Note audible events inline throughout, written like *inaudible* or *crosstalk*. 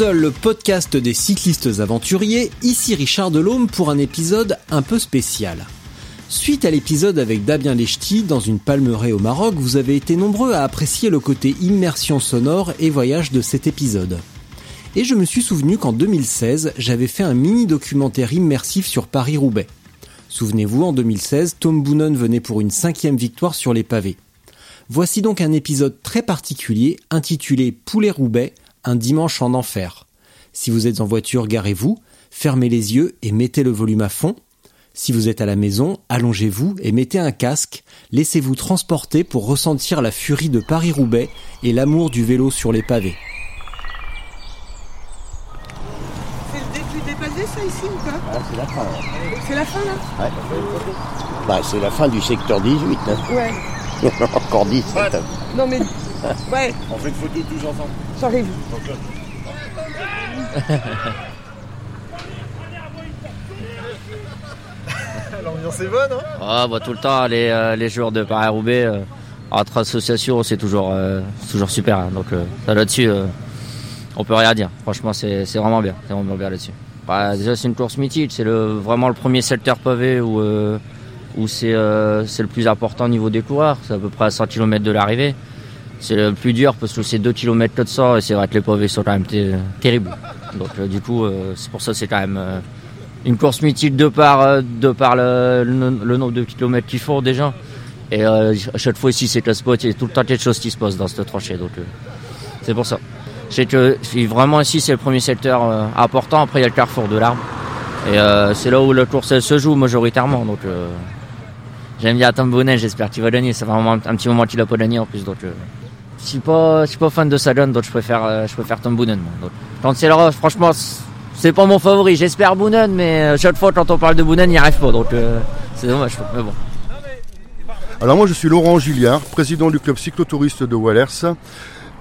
are le podcast des cyclistes aventuriers, ici Richard Delhomme pour un épisode un peu spécial. Suite à l'épisode avec Damien Lechti dans une palmeraie au Maroc, vous avez été nombreux à apprécier le côté immersion sonore et voyage de cet épisode. Et je me suis souvenu qu'en 2016, j'avais fait un mini documentaire immersif sur Paris-Roubaix. Souvenez-vous, en 2016, Tom Boonen venait pour une cinquième victoire sur les pavés. Voici donc un épisode très particulier intitulé Poulet-Roubaix, un dimanche en enfer. Si vous êtes en voiture, garez-vous, fermez les yeux et mettez le volume à fond. Si vous êtes à la maison, allongez-vous et mettez un casque, laissez-vous transporter pour ressentir la furie de Paris-Roubaix et l'amour du vélo sur les pavés. Ça, ici, ou pas Ah, c'est la fin. là. C'est la fin, là Ouais. Bah, c'est la fin du secteur 18. Hein. Ouais. *laughs* Encore 10. Non, mais... Ouais, *laughs* On fait une photo tous ensemble. j'arrive. *laughs* L'ambiance est bonne, hein Ah bah tout le temps les, euh, les joueurs de Paris-Roubaix euh, entre associations c'est toujours euh, toujours super hein. donc euh, là-dessus euh, on peut rien dire franchement c'est c'est vraiment bien c'est vraiment bien là-dessus Bah, déjà c'est une course mythique c'est le vraiment le premier secteur pavé où euh, où c'est euh, le plus important au niveau des coureurs c'est à peu près à 100 km de l'arrivée c'est le plus dur parce que c'est 2 km 400 et c'est vrai que les pavés sont quand même ter- terribles donc euh, du coup euh, c'est pour ça que c'est quand même euh, une course mythique de par, de le, le- nombre de kilomètres qu'ils font déjà. Et à chaque fois ici, c'est que spot, il y a tout le temps quelque chose qui se passe dans cette tranchée. Donc c'est pour ça. C'est que c'est vraiment ici, c'est le premier secteur euh, important. Après, il y a le carrefour de l'arbre. Et euh, c'est là où la course se joue majoritairement. Donc euh, j'aime bien Tom Bonnet, j'espère qu'il va gagner. Fait vraiment un, petit moment qu'il a pas gagné en plus. Donc je suis pas, je suis pas fan de Sagan, donc je préfère, je préfère Tom Boonen. Donc, quand c'est là, franchement, c'est- c'est pas mon favori. J'espère Boonen, mais chaque fois quand on parle de Boonen, il n'y arrive pas. Donc c'est dommage. Mais bon. Alors moi je suis Laurent Gilliard, président du club cyclotouriste de Wallers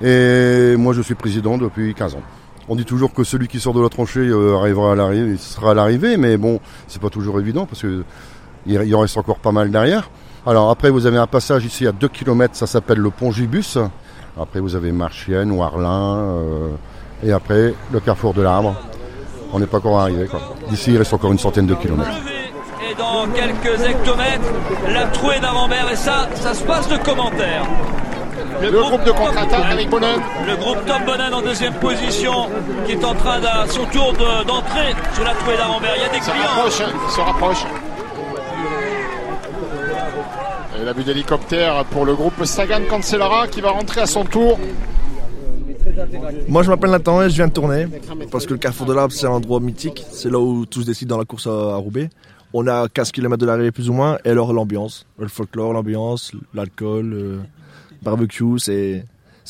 et moi je suis président depuis 15 ans. On dit toujours que celui qui sort de la tranchée euh, arrivera à l'arrivée, sera à l'arrivée, mais bon, c'est pas toujours évident parce que il en reste encore pas mal derrière. Alors après vous avez un passage ici à 2 km, ça s'appelle le pont Gibus. Après vous avez Marchienne, Warlin euh, et après le carrefour de l'Arbre. On n'est pas encore arrivé. D'ici il reste encore une centaine de kilomètres. Et dans quelques hectomètres, la trouée d'Avambert. Et ça, ça se passe de commentaires. Le, groupe de contre-attaque avec Bonnen. Le groupe Tom Bonan en deuxième position, qui est en train à son tour de- d'entrer sur la trouée d'Avambert. Il y a des Il se clients. rapproche, hein, il se rapproche. Et la vue d'hélicoptère pour le groupe Sagan Cancellara qui va rentrer à son tour. Moi je m'appelle Nathan et je viens de tourner parce que le Carrefour de l'Arbre c'est un endroit mythique, c'est là où tout se décide dans la course à, Roubaix. On est à 15 km de l'arrivée plus ou moins et alors l'ambiance, le folklore, l'ambiance, l'alcool, le barbecue, c'est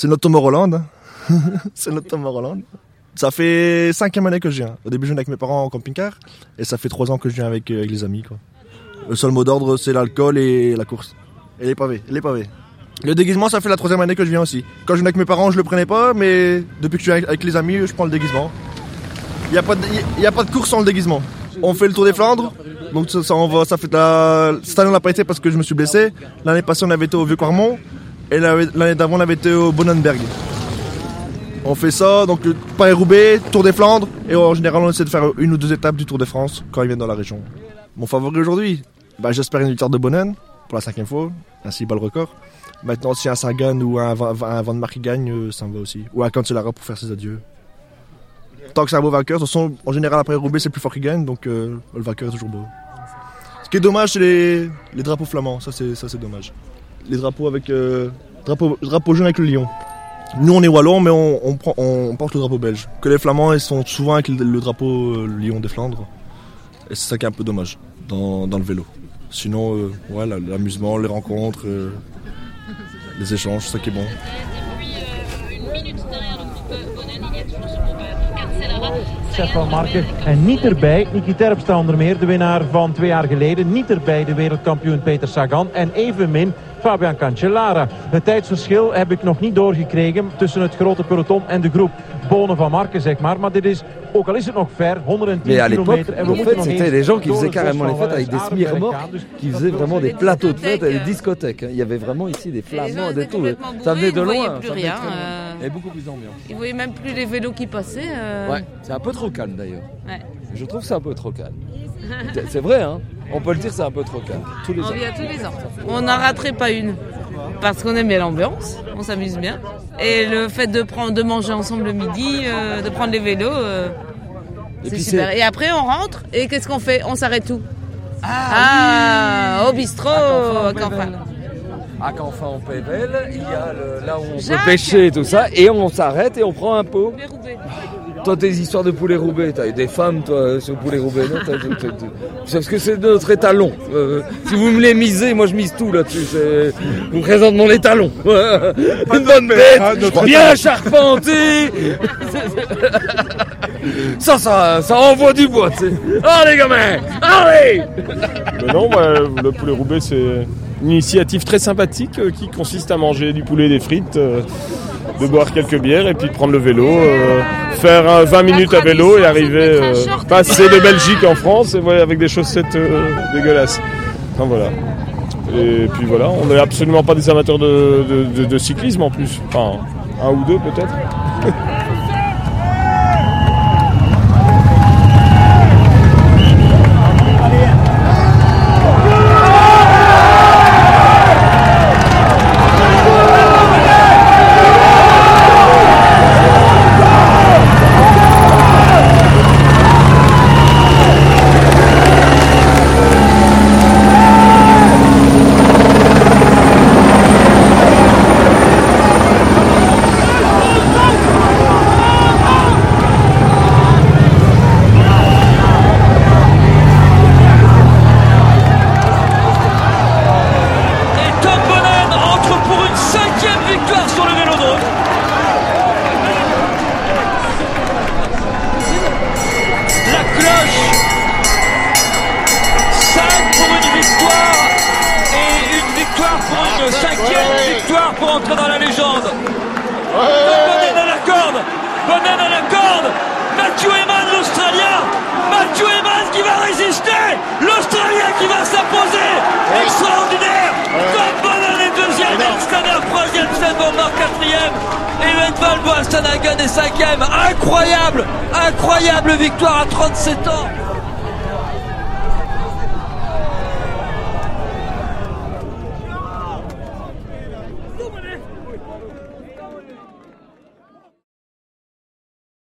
notre Tomorrowland. hein. *laughs* c'est notre Tomorrowland. Ça fait cinquième année que je viens. Au début je venais avec mes parents en camping-car et ça fait trois ans que je viens avec, euh, les amis. Le seul mot d'ordre c'est l'alcool et la course. Et les pavés. Le déguisement, ça fait la troisième année que je viens aussi. Quand je venais avec mes parents, je le prenais pas, mais depuis que je suis avec les amis, je prends le déguisement. Il n'y a, pas de- a pas de course sans le déguisement. On fait le Tour des Flandres, donc ça, on ça fait la... Cette année, on n'a pas été parce que je me suis blessé. L'année passée, on avait été au Vieux-Quarmont, et l'année d'avant, on avait été au Bonenberg. On fait ça, donc Paris-Roubaix, Tour des Flandres, et en général, on essaie de faire une ou deux étapes du Tour de France quand ils viennent dans la région. Mon favori aujourd'hui, bah, j'espère une victoire de Bonnen pour la cinquième fois, ainsi bat le record. Maintenant, si un Sagan ou un, un Van Mark gagne, euh, ça me va aussi. Ou un Cancellara pour faire ses adieux. Tant que c'est un beau vainqueur, en général, après Roubaix, c'est plus fort qui gagne, donc euh, le vainqueur est toujours beau. Ce qui est dommage, c'est les, drapeaux flamands. Ça, c'est dommage. Les drapeaux avec euh, drapeau, drapeau jaune avec le lion. Nous, on est wallons, mais on, prend, on porte le drapeau belge. Que les flamands, ils sont souvent avec le, drapeau euh, lion des Flandres. Et c'est ça qui est un peu dommage dans, le vélo. Sinon, euh, ouais, la- l'amusement, les rencontres, euh, les échanges, c'est ça qui est bon. Seth van Marken. En niet erbij, Niki Terpstra onder meer, de winnaar van twee jaar geleden. Niet erbij de wereldkampioen Peter Sagan. En evenmin Fabian Cancellara. Het tijdsverschil heb ik nog niet doorgekregen tussen het grote peloton en de groep Bonen van Marken, zeg maar. Maar dit is, ook al is het nog ver, 110 Mais à l'époque, kilometer. En we en moeten fait, nog c'était eens des gens qui door faisaient het bos carrément les fêtes avec des smirmorques. Dus qui faisaient vraiment des plateaux de fêtes, et des discothèques. Il y avait vraiment ici des flamands, des tout. Ça venait de loin. plus ça venait rien, loin. euh. Et beaucoup plus d'ambiance. Ils voyaient même plus les vélos qui passaient. euh. Ouais, c'est un peu trop calme d'ailleurs. Ouais. Je trouve que c'est un peu trop calme. C'est vrai, hein On peut le dire, c'est un peu trop calme. Tous les On ans. vient tous les ans. On n'en raterait pas une. Parce qu'on aime bien l'ambiance, on s'amuse bien. Et le fait de, prendre, de manger ensemble le midi, euh, de prendre les vélos, euh, c'est super. Et après, on rentre et qu'est-ce qu'on fait? On s'arrête tout. Ah, au bistrot, à Canfin. À Canfin en Pével, il y a le- là où on Jacques. peut pêcher et tout ça, et on s'arrête et on prend un pot. Toi, tes histoires de poulet roubaix, t'as eu des femmes, toi, sur le poulet roubaix, non T'as- t'as- t'as- C'est parce que c'est notre étalon. Euh, si vous me les misez, moi je mise tout là-dessus. c'est- Vous me présentez mon étalon. *laughs* Une bonne bête, bien charpentée. *laughs* ça, ça, ça envoie du bois, tu sais. Allez, gamins, allez Mais non, moi, le poulet roubaix, c'est une initiative très sympathique euh, qui consiste à manger du poulet et des frites, euh, de boire quelques bières et puis de prendre le vélo, euh, faire euh, 20 minutes à vélo et arriver, passer de Belgique en France et ouais, avec des chaussettes dégueulasses. Enfin voilà. Et puis voilà, on n'est absolument pas des amateurs de, de- de- de cyclisme en plus. Enfin, un ou deux peut-être. Pour entrer dans la légende. Bonnen à la corde. Bonnen à la corde. Matthew Eman l'Australien. Matthew Eman qui va résister. L'Australien qui va s'imposer. Extraordinaire. Tom Bonnen est deuxième. Elstaner troisième. Sven Bamber quatrième. Et Edval Boastanagan est cinquième. Incroyable. Incroyable victoire à 37 ans.